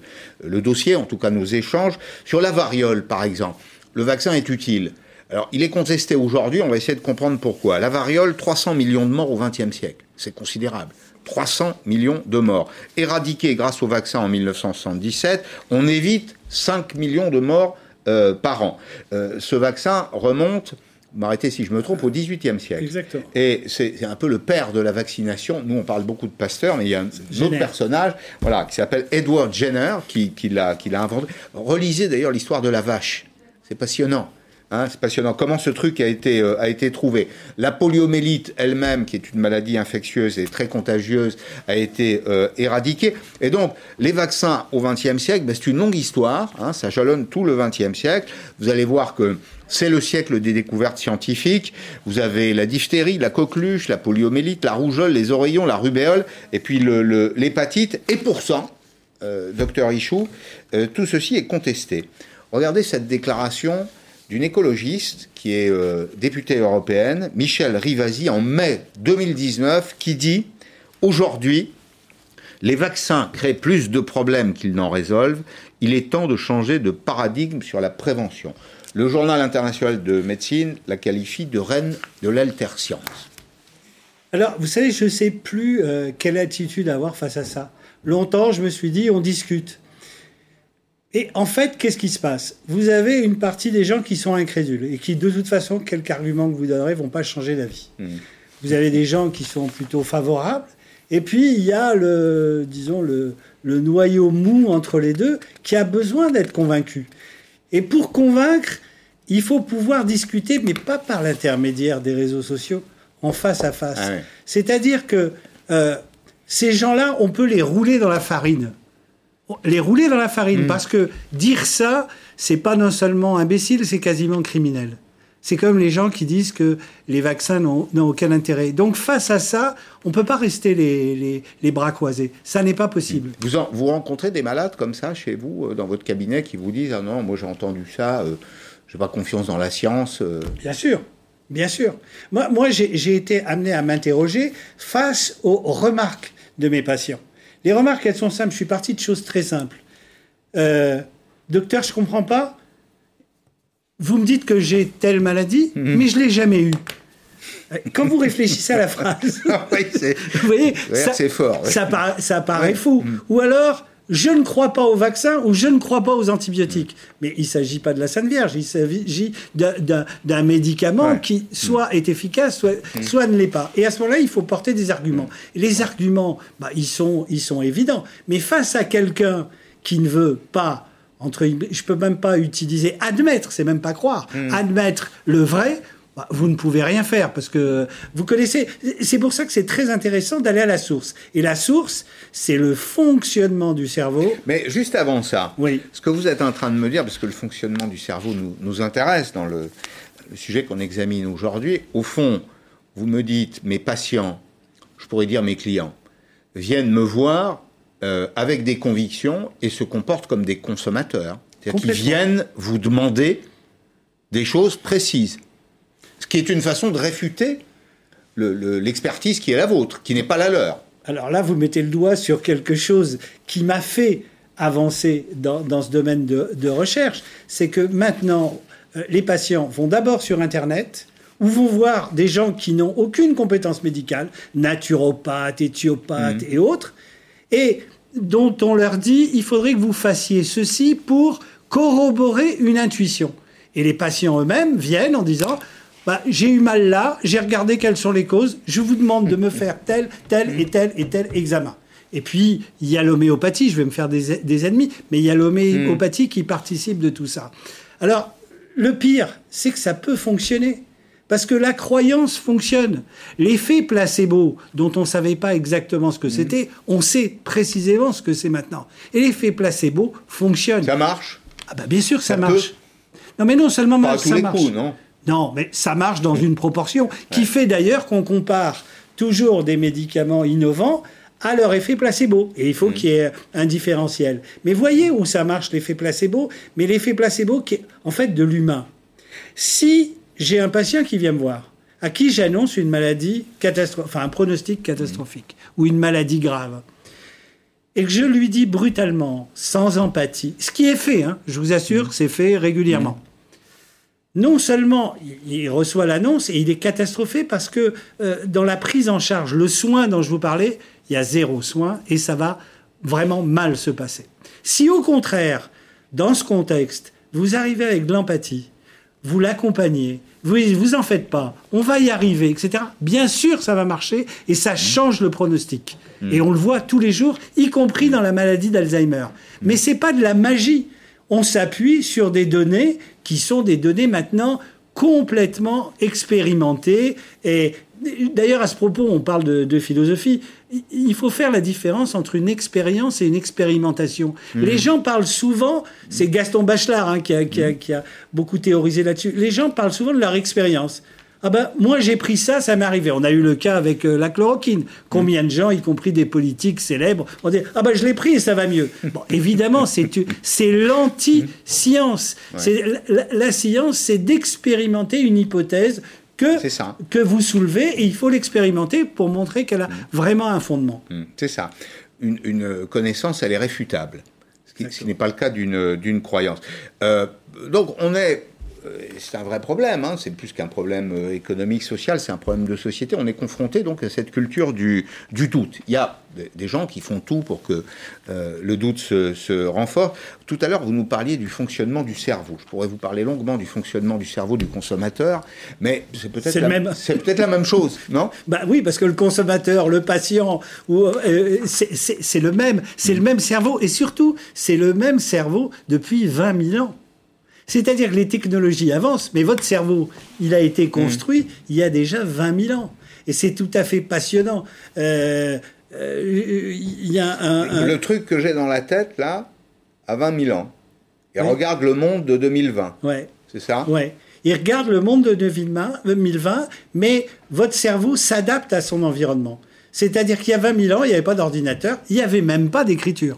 dossier, en tout cas nos échanges. Sur la variole, par exemple, le vaccin est utile. Alors, il est contesté aujourd'hui, on va essayer de comprendre pourquoi. La variole, 300 millions de morts au XXe siècle. C'est considérable. 300 millions de morts. Éradiqués grâce au vaccin en 1977, on évite 5 millions de morts euh, par an. Euh, ce vaccin remonte, vous m'arrêtez si je me trompe, au XVIIIe siècle. Exactement. Et c'est un peu le père de la vaccination. Nous, on parle beaucoup de Pasteur, mais il y a un Jenner. autre personnage voilà, qui s'appelle Edward Jenner, qui, qui l'a inventé. Relisez d'ailleurs l'histoire de la vache. C'est passionnant. Hein, c'est passionnant. Comment ce truc a été, euh, a été trouvé? La poliomélite elle-même, qui est une maladie infectieuse et très contagieuse, a été euh, éradiquée. Et donc, les vaccins au XXe siècle, ben, c'est une longue histoire. Hein, ça jalonne tout le XXe siècle. Vous allez voir que c'est le siècle des découvertes scientifiques. Vous avez la diphtérie, la coqueluche, la poliomélite, la rougeole, les oreillons, la rubéole, et puis l'hépatite. Et pour ça, euh, docteur Ichou, tout ceci est contesté. Regardez cette déclaration d'une écologiste qui est euh, députée européenne, Michel Rivasi, en mai 2019, qui dit Aujourd'hui, les vaccins créent plus de problèmes qu'ils n'en résolvent. Il est temps de changer de paradigme sur la prévention. Le journal international de médecine la qualifie de reine de l'alterscience. Alors, vous savez, je ne sais plus euh, quelle attitude avoir face à ça. Longtemps, je me suis dit, on discute. Et en fait, qu'est-ce qui se passe? Vous avez une partie des gens qui sont incrédules et qui, de toute façon, quelque argument que vous donnerez, vont pas changer d'avis. Hmm. Vous avez des gens qui sont plutôt favorables. Et puis, il y a le, disons, le, le noyau mou entre les deux qui a besoin d'être convaincu. Et pour convaincre, il faut pouvoir discuter, mais pas par l'intermédiaire des réseaux sociaux, en face à face. Ah C'est-à-dire que euh, ces gens-là, on peut les rouler dans la farine les rouler dans la farine. Mm. Parce que dire ça, c'est pas non seulement imbécile, c'est quasiment criminel. C'est comme les gens qui disent que les vaccins n'ont aucun intérêt. Donc face à ça, on ne peut pas rester les, bras croisés. Ça n'est pas possible. Vous, vous rencontrez des malades comme ça chez vous, euh, dans votre cabinet, qui vous disent Ah non, moi j'ai entendu ça, euh, je n'ai pas confiance dans la science. Euh. Bien sûr. Bien sûr. Moi, moi j'ai été amené à m'interroger face aux remarques de mes patients. Les remarques, elles sont simples. Je suis parti de choses très simples. Euh, docteur, je comprends pas. Vous me dites que j'ai telle maladie, mhm. mais je l'ai jamais eue. Quand vous réfléchissez à la phrase, vous voyez, fort. Ça paraît fou. Mhm. Ou alors, je ne crois pas au vaccin ou je ne crois pas aux antibiotiques. Mais il ne s'agit pas de la Sainte Vierge, il s'agit d'un médicament qui soit est efficace, soit, mm. soit ne l'est pas. Et à ce moment-là, il faut porter des arguments. Et les arguments, bah, ils, sont, ils sont évidents. Mais face à quelqu'un qui ne veut pas, entre, je peux même pas utiliser admettre, c'est même pas croire, mm. admettre le vrai, bah, vous ne pouvez rien faire parce que vous connaissez. C'est pour ça que c'est très intéressant d'aller à la source. Et la source, c'est le fonctionnement du cerveau. Mais juste avant ça, oui. ce que vous êtes en train de me dire, parce que le fonctionnement du cerveau nous, intéresse dans le, sujet qu'on examine aujourd'hui, au fond, vous me dites, mes patients, je pourrais dire mes clients, viennent me voir euh, avec des convictions et se comportent comme des consommateurs. C'est-à-dire qu'ils viennent vous demander des choses précises. Qui est une façon de réfuter l'expertise qui est la vôtre, qui n'est pas la leur. Alors là, vous mettez le doigt sur quelque chose qui m'a fait avancer dans, ce domaine de, recherche. C'est que maintenant, euh, les patients vont d'abord sur Internet, ou vont voir des gens qui n'ont aucune compétence médicale, naturopathes, éthiopathes mmh. et autres, et dont on leur dit il faudrait que vous fassiez ceci pour corroborer une intuition. Et les patients eux-mêmes viennent en disant bah, j'ai eu mal là, j'ai regardé quelles sont les causes, je vous demande de me faire tel, tel et tel et tel examen. Et puis, il y a l'homéopathie, je vais me faire des, ennemis, mais il y a l'homéopathie qui participe de tout ça. Alors, le pire, c'est que ça peut fonctionner. Parce que la croyance fonctionne. L'effet placebo, dont on ne savait pas exactement ce que c'était, on sait précisément ce que c'est maintenant. Et l'effet placebo fonctionne. Ça marche? Ah bah bien sûr ça, marche. Non mais non seulement pas ça marche. Coups, non? Non, mais ça marche dans une proportion qui fait d'ailleurs qu'on compare toujours des médicaments innovants à leur effet placebo. Et il faut mmh. qu'il y ait un différentiel. Mais voyez où ça marche l'effet placebo, mais l'effet placebo qui est en fait de l'humain. Si j'ai un patient qui vient me voir, à qui j'annonce une maladie catastrophique, enfin un pronostic catastrophique, ou une maladie grave, et que je lui dis brutalement, sans empathie, ce qui est fait, hein, je vous assure, c'est fait régulièrement non seulement il reçoit l'annonce et il est catastrophé parce que euh, dans la prise en charge, le soin dont je vous parlais, il y a zéro soin et ça va vraiment mal se passer. Si au contraire, dans ce contexte, vous arrivez avec de l'empathie, vous l'accompagnez, vous vous en faites pas, on va y arriver, etc. Bien sûr, ça va marcher et ça mmh. change le pronostic. Mmh. Et on le voit tous les jours, y compris dans la maladie d'Alzheimer. Mais c'est pas de la magie. On s'appuie sur des données qui sont des données maintenant complètement expérimentées. Et d'ailleurs, à ce propos, on parle de, philosophie. Il faut faire la différence entre une expérience et une expérimentation. Mmh. Les gens parlent souvent, c'est Gaston Bachelard hein, qui, a, qui a beaucoup théorisé là-dessus, les gens parlent souvent de leur expérience. Ah ben, moi j'ai pris ça, ça m'est arrivé. On a eu le cas avec euh, la chloroquine. Combien de gens, y compris des politiques célèbres, ont dit Ah ben je l'ai pris et ça va mieux. Bon, évidemment, c'est, c'est l'anti-science. C'est, la, science, c'est d'expérimenter une hypothèse que, que vous soulevez et il faut l'expérimenter pour montrer qu'elle a mm. vraiment un fondement. Mm. C'est ça. Une, connaissance, elle est réfutable. Ce qui, n'est pas le cas d'une, d'une croyance. Euh, donc on est c'est un vrai problème, hein. c'est plus qu'un problème euh, économique, social, c'est un problème de société. On est confronté donc à cette culture du, doute. Il y a des gens qui font tout pour que euh, le doute se, renforce. Tout à l'heure, vous nous parliez du fonctionnement du cerveau. Je pourrais vous parler longuement du fonctionnement du cerveau du consommateur, mais c'est peut-être la, même... peut la même chose, non? Bah oui, parce que le consommateur, le patient, c'est le même, c'est le même cerveau, et surtout, c'est le même cerveau depuis 20 000 ans. C'est-à-dire que les technologies avancent, mais votre cerveau, il a été construit il y a déjà 20 000 ans. Et c'est tout à fait passionnant. Euh, euh, y a un, Le truc que j'ai dans la tête, là, à 20 000 ans, il regarde le monde de 2020. Ouais. C'est ça? Ouais. Il regarde le monde de 2020, mais votre cerveau s'adapte à son environnement. C'est-à-dire qu'il y a 20 000 ans, il n'y avait pas d'ordinateur, il n'y avait même pas d'écriture.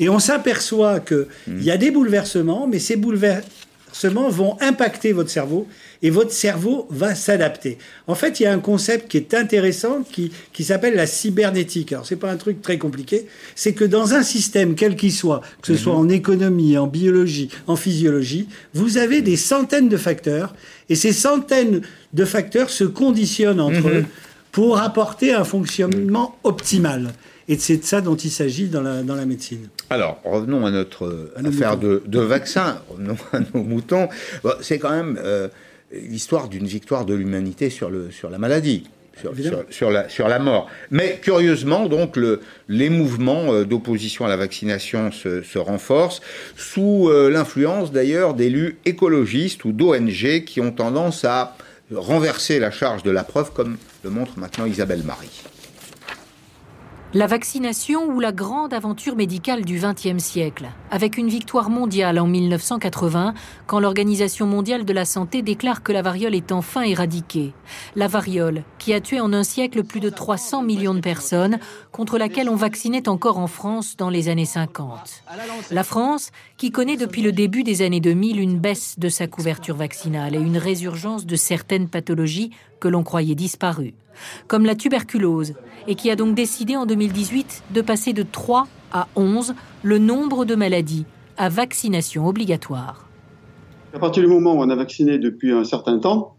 Et on s'aperçoit qu'il y a des bouleversements, mais ces bouleversements vont impacter votre cerveau et votre cerveau va s'adapter. En fait, il y a un concept qui est intéressant qui, qui s'appelle la cybernétique. Alors, c'est pas un truc très compliqué. C'est que dans un système, quel qu'il soit, que ce soit en économie, en biologie, en physiologie, vous avez des centaines de facteurs et ces centaines de facteurs se conditionnent entre eux pour apporter un fonctionnement optimal. Et c'est de ça dont il s'agit dans la, dans la médecine. Alors, revenons à notre affaire de, de, vaccin, revenons à nos moutons. c'est quand même euh, l'histoire d'une victoire de l'humanité sur, le, sur la maladie. Sur, sur, la, sur la mort. Mais curieusement, donc, le, les mouvements euh, d'opposition à la vaccination se, se renforcent, sous euh, l'influence d'ailleurs d'élus écologistes ou d'ONG qui ont tendance à renverser la charge de la preuve, comme le montre maintenant Isabelle Marie. La vaccination ou la grande aventure médicale du XXe siècle, avec une victoire mondiale en 1980, quand l'Organisation mondiale de la santé déclare que la variole est enfin éradiquée. La variole, qui a tué en un siècle plus de 300 millions de personnes, contre laquelle on vaccinait encore en France dans les années 50. La France, qui connaît depuis le début des années 2000 une baisse de sa couverture vaccinale et une résurgence de certaines pathologies que l'on croyait disparues comme la tuberculose, et qui a donc décidé en 2018 de passer de 3 à 11 le nombre de maladies à vaccination obligatoire. À partir du moment où on a vacciné depuis un certain temps,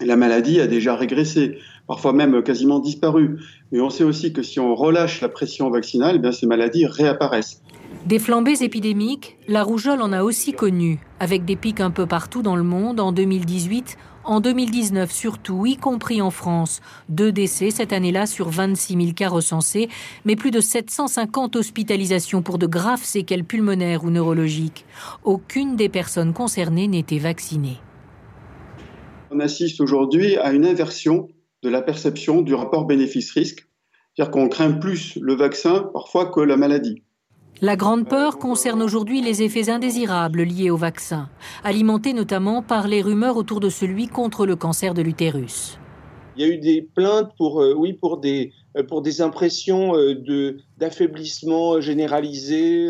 la maladie a déjà régressé, parfois même quasiment disparu. Mais on sait aussi que si on relâche la pression vaccinale, eh bien ces maladies réapparaissent. Des flambées épidémiques, la rougeole en a aussi connu, avec des pics un peu partout dans le monde en 2018, en 2019 surtout, y compris en France. Deux décès cette année-là sur 26 000 cas recensés, mais plus de 750 hospitalisations pour de graves séquelles pulmonaires ou neurologiques. Aucune des personnes concernées n'était vaccinée. On assiste aujourd'hui à une inversion de la perception du rapport bénéfice-risque. C'est-à-dire qu'on craint plus le vaccin parfois que la maladie. La grande peur concerne aujourd'hui les effets indésirables liés au vaccin, alimentés notamment par les rumeurs autour de celui contre le cancer de l'utérus. Il y a eu des plaintes pour, euh, oui, pour des, euh, pour des impressions euh, de, d'affaiblissement généralisé,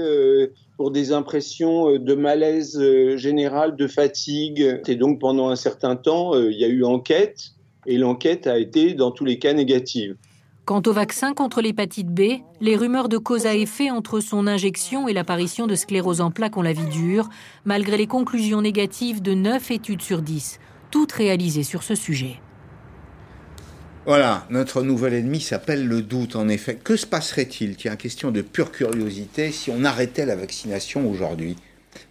pour des impressions de malaise général, de fatigue. Et donc pendant un certain temps, il y a eu enquête, et l'enquête a été dans tous les cas négative. Quant au vaccin contre l'hépatite B, les rumeurs de cause à effet entre son injection et l'apparition de sclérose en plaques ont la vie dure, malgré les conclusions négatives de 9 études sur 10, toutes réalisées sur ce sujet. Voilà, notre nouvel ennemi s'appelle le doute, en effet. Que se passerait-il, tiens, question de pure curiosité, si on arrêtait la vaccination aujourd'hui?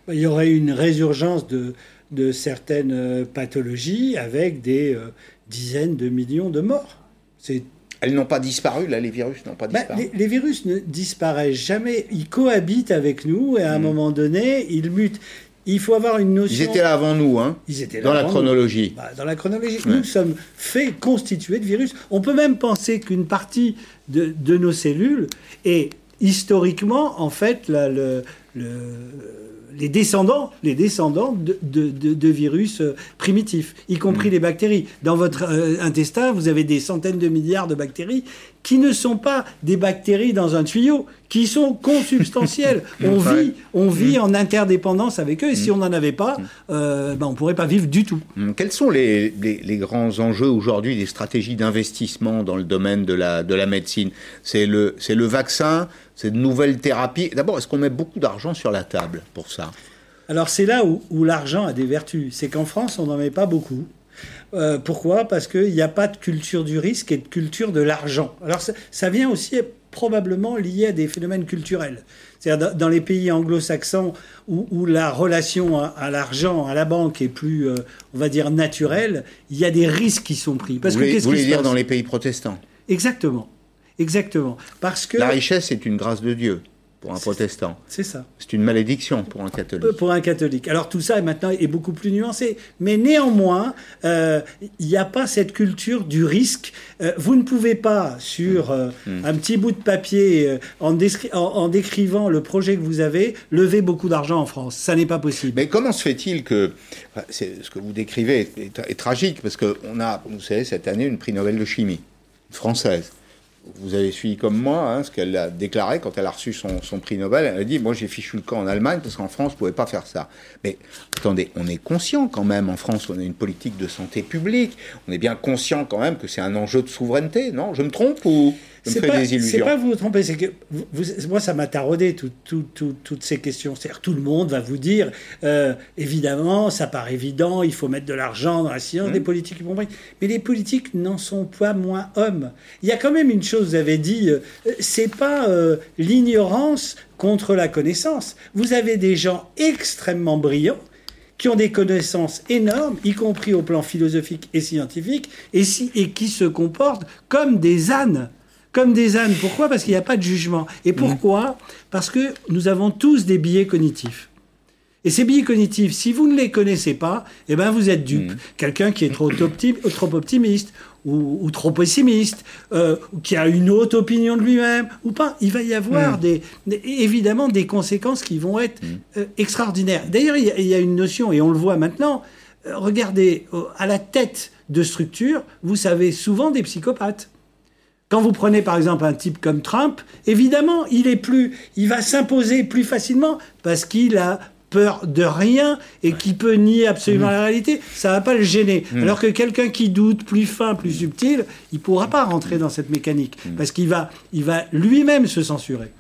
Il y aurait une résurgence de, de certaines euh, pathologies avec des euh, dizaines de millions de morts. C'est elles n'ont pas disparu, là, les virus n'ont pas bah, disparu. les, virus ne disparaissent jamais. Ils cohabitent avec nous et à un mm. moment donné, ils mutent. il faut avoir une notion. Ils étaient là avant nous, hein Ils étaient là dans la chronologie. Bah, dans la chronologie, nous sommes faits, constitués de virus. On peut même penser qu'une partie de, de nos cellules est historiquement, en fait, le- les descendants, les descendants de, de- de- de virus euh, primitifs, y compris Mm. les bactéries. Dans votre euh, intestin, vous avez des centaines de milliards de bactéries qui ne sont pas des bactéries dans un tuyau, qui sont consubstantielles. on vit, on vit en interdépendance avec eux, et si on n'en avait pas, euh, ben, on pourrait pas vivre du tout. Quels sont les, les- les grands enjeux aujourd'hui des stratégies d'investissement dans le domaine de la, de la médecine? C'est le, c'est le vaccin, c'est de nouvelles thérapies. D'abord, est-ce qu'on met beaucoup d'argent sur la table pour ça? Alors c'est là où, où l'argent a des vertus. C'est qu'en France, on n'en met pas beaucoup. Euh, pourquoi? Parce qu'il n'y a pas de culture du risque et de culture de l'argent. Alors ça, ça vient aussi probablement lié à des phénomènes culturels. C'est-à-dire dans, les pays anglo-saxons où, où la relation à, à l'argent, à la banque est plus, euh, on va dire, naturelle, il y a des risques qui sont pris. Parce Vous que voulez, vous voulez dire dans les pays protestants? Exactement. Exactement. Parce que... La richesse est une grâce de Dieu pour un protestant. C'est ça. C'est une malédiction pour un catholique. Euh, Pour un catholique. Alors tout ça maintenant est beaucoup plus nuancé, mais néanmoins, euh, il n'y a pas cette culture du risque. Euh, vous ne pouvez pas sur euh, Hmm. un petit bout de papier, en, descri- en- en décrivant le projet que vous avez, lever beaucoup d'argent en France. Ça n'est pas possible. Mais comment se fait-il que enfin, ce que vous décrivez est, est- est tragique parce qu'on a, vous savez, cette année une prix Nobel de chimie française. Vous avez suivi comme moi hein, ce qu'elle a déclaré quand elle a reçu son, son prix Nobel. Elle a dit Moi, j'ai fichu le camp en Allemagne parce qu'en France, on ne pouvait pas faire ça. Mais attendez, on est conscient quand même, en France, on a une politique de santé publique. On est bien conscient quand même que c'est un enjeu de souveraineté, non? Je me trompe ou? C'est pas, des pas vous trompez, c'est que vous- moi ça m'a taraudé tout- tout- tout- toutes ces questions. C'est-à-dire tout le monde va vous dire, euh, évidemment, ça paraît évident, il faut mettre de l'argent dans la science, Mmh. des politiques y compris. Mais les politiques n'en sont pas moins hommes. Il y a quand même une chose, vous avez dit, euh, c'est pas euh, l'ignorance contre la connaissance. Vous avez des gens extrêmement brillants qui ont des connaissances énormes, y compris au plan philosophique et scientifique, et, si, et qui se comportent comme des ânes. Comme des ânes. Pourquoi? Parce qu'il n'y a pas de jugement. Et pourquoi? Parce que nous avons tous des biais cognitifs. Et ces biais cognitifs, si vous ne les connaissez pas, eh ben vous êtes dupe. Quelqu'un qui est trop, opti- trop optimiste ou, ou trop pessimiste, euh, ou qui a une haute opinion de lui-même ou pas, il va y avoir des- évidemment des conséquences qui vont être euh, extraordinaires. D'ailleurs, il y a- il y, a une notion, et on le voit maintenant, euh, regardez, à la tête de structure, vous savez souvent des psychopathes. Quand vous prenez par exemple un type comme Trump, évidemment, il est plus, il va s'imposer plus facilement parce qu'il a peur de rien et qui peut nier absolument la réalité, ça va pas le gêner. Alors que quelqu'un qui doute, plus fin, plus subtil, il pourra pas rentrer dans cette mécanique parce qu'il va, il va lui-même se censurer.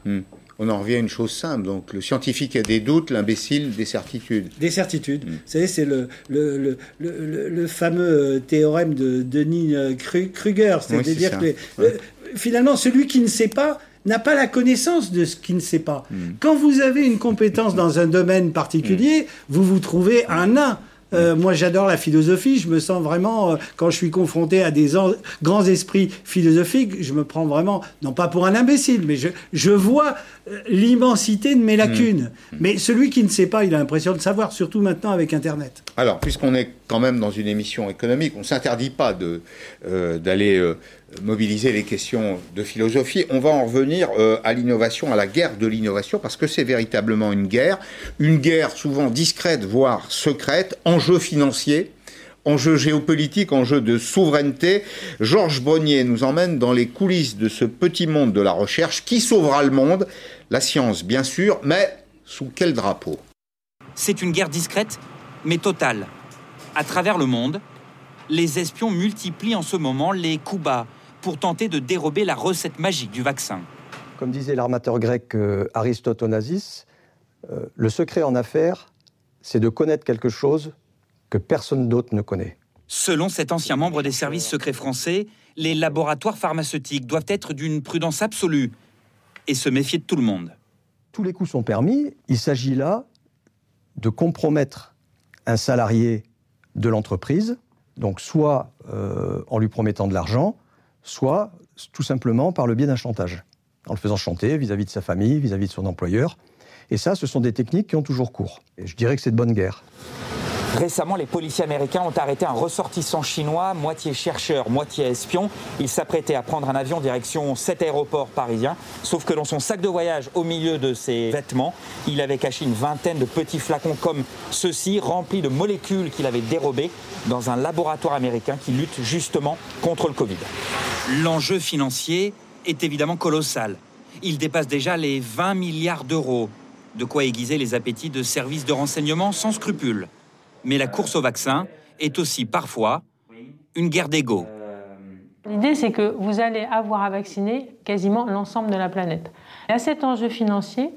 On en revient à une chose simple. Donc, le scientifique a des doutes, l'imbécile des certitudes. Des certitudes. Vous savez, c'est le, le, le, le, le- le fameux euh, théorème de Denis euh, Kru- Kruger. C'est-à-dire que euh, finalement, celui qui ne sait pas n'a pas la connaissance de ce qu'il ne sait pas. Quand vous avez une compétence dans un domaine particulier, vous vous trouvez un nain. Euh, moi, j'adore la philosophie. Je me sens vraiment, euh, quand je suis confronté à des en- grands esprits philosophiques, je me prends vraiment, non pas pour un imbécile, mais je, je vois euh, l'immensité de mes lacunes. Mais celui qui ne sait pas, il a l'impression de savoir, surtout maintenant avec Internet. Alors, puisqu'on est quand même dans une émission économique, on ne s'interdit pas d'aller mobiliser les questions de philosophie. On va en revenir euh, à l'innovation, à la guerre de l'innovation, parce que c'est véritablement une guerre, une guerre souvent discrète, voire secrète, enjeu financier. Enjeu géopolitique, enjeu de souveraineté. Georges Brenier nous emmène dans les coulisses de ce petit monde de la recherche. Qui sauvera le monde La science, bien sûr, mais sous quel drapeau? C'est une guerre discrète, mais totale. À travers le monde, les espions multiplient en ce moment les coups bas pour tenter de dérober la recette magique du vaccin. Comme disait l'armateur grec euh, Aristote Onassis, euh, le secret en affaires, c'est de connaître quelque chose que personne d'autre ne connaît. Selon cet ancien membre des services secrets français, les laboratoires pharmaceutiques doivent être d'une prudence absolue et se méfier de tout le monde. Tous les coups sont permis. Il s'agit là de compromettre un salarié de l'entreprise, donc soit euh, en lui promettant de l'argent, soit tout simplement par le biais d'un chantage, en le faisant chanter vis-à-vis de sa famille, vis-à-vis de son employeur. Et ça, ce sont des techniques qui ont toujours cours. Et je dirais que c'est de bonne guerre. Récemment, les policiers américains ont arrêté un ressortissant chinois, moitié chercheur, moitié espion. Il s'apprêtait à prendre un avion direction cet aéroport parisien. Sauf que dans son sac de voyage, au milieu de ses vêtements, il avait caché une vingtaine de petits flacons comme ceux-ci, remplis de molécules qu'il avait dérobées dans un laboratoire américain qui lutte justement contre le Covid. L'enjeu financier est évidemment colossal. Il dépasse déjà les 20 milliards d'euros. De quoi aiguiser les appétits de services de renseignement sans scrupules. Mais la course au vaccin est aussi parfois une guerre d'ego. L'idée, c'est que vous allez avoir à vacciner quasiment l'ensemble de la planète. Et à cet enjeu financier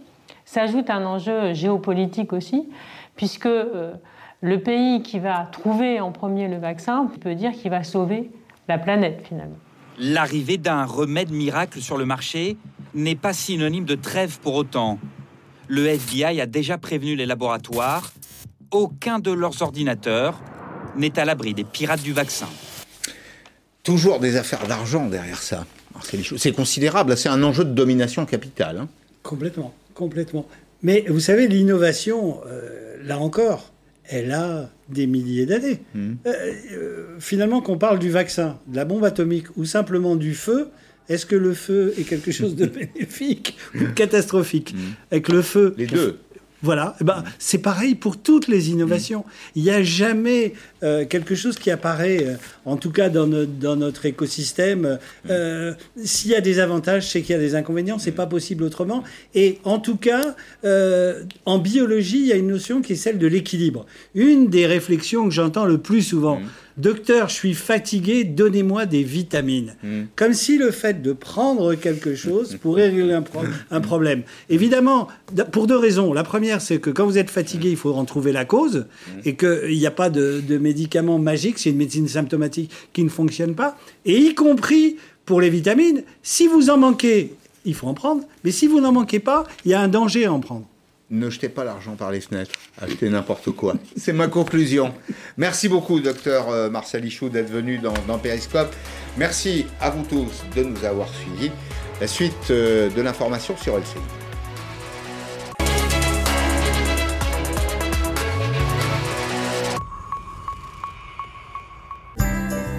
s'ajoute un enjeu géopolitique aussi, puisque euh, le pays qui va trouver en premier le vaccin peut dire qu'il va sauver la planète finalement. L'arrivée d'un remède miracle sur le marché n'est pas synonyme de trêve pour autant. Le FBI a déjà prévenu les laboratoires aucun de leurs ordinateurs n'est à l'abri des pirates du vaccin. Toujours des affaires d'argent derrière ça. C'est considérable, c'est un enjeu de domination capitale. Hein. Complètement, complètement. Mais vous savez, l'innovation, euh, là encore, elle a des milliers d'années. Hmm. Euh, euh, finalement, qu'on parle du vaccin, de la bombe atomique ou simplement du feu, est-ce que le feu est quelque chose de bénéfique ou catastrophique hmm. Avec le feu, les deux. Voilà, eh ben, c'est pareil pour toutes les innovations. Il n'y a jamais euh, quelque chose qui apparaît, euh, en tout cas dans, dans notre écosystème. Euh, s'il y a des avantages, c'est qu'il y a des inconvénients, c'est pas possible autrement. Et en tout cas, en biologie, il y a une notion qui est celle de l'équilibre. Une des réflexions que j'entends le plus souvent. Docteur, je suis fatigué, donnez-moi des vitamines. Hmm. Comme si le fait de prendre quelque chose pourrait régler un, problème. Évidemment, pour deux raisons. La première, c'est que quand vous êtes fatigué, il faut en trouver la cause hmm. et qu'il n'y a pas de, de médicaments magiques, c'est une médecine symptomatique qui ne fonctionne pas. Et y compris pour les vitamines, si vous en manquez, il faut en prendre. Mais si vous n'en manquez pas, il y a un danger à en prendre ne jetez pas l'argent par les fenêtres, achetez n'importe quoi. C'est ma conclusion. Merci beaucoup, docteur euh, Marcel Ichou, d'être venu dans, dans, Periscope. Merci à vous tous de nous avoir suivis. La suite euh, de l'information sur LCI.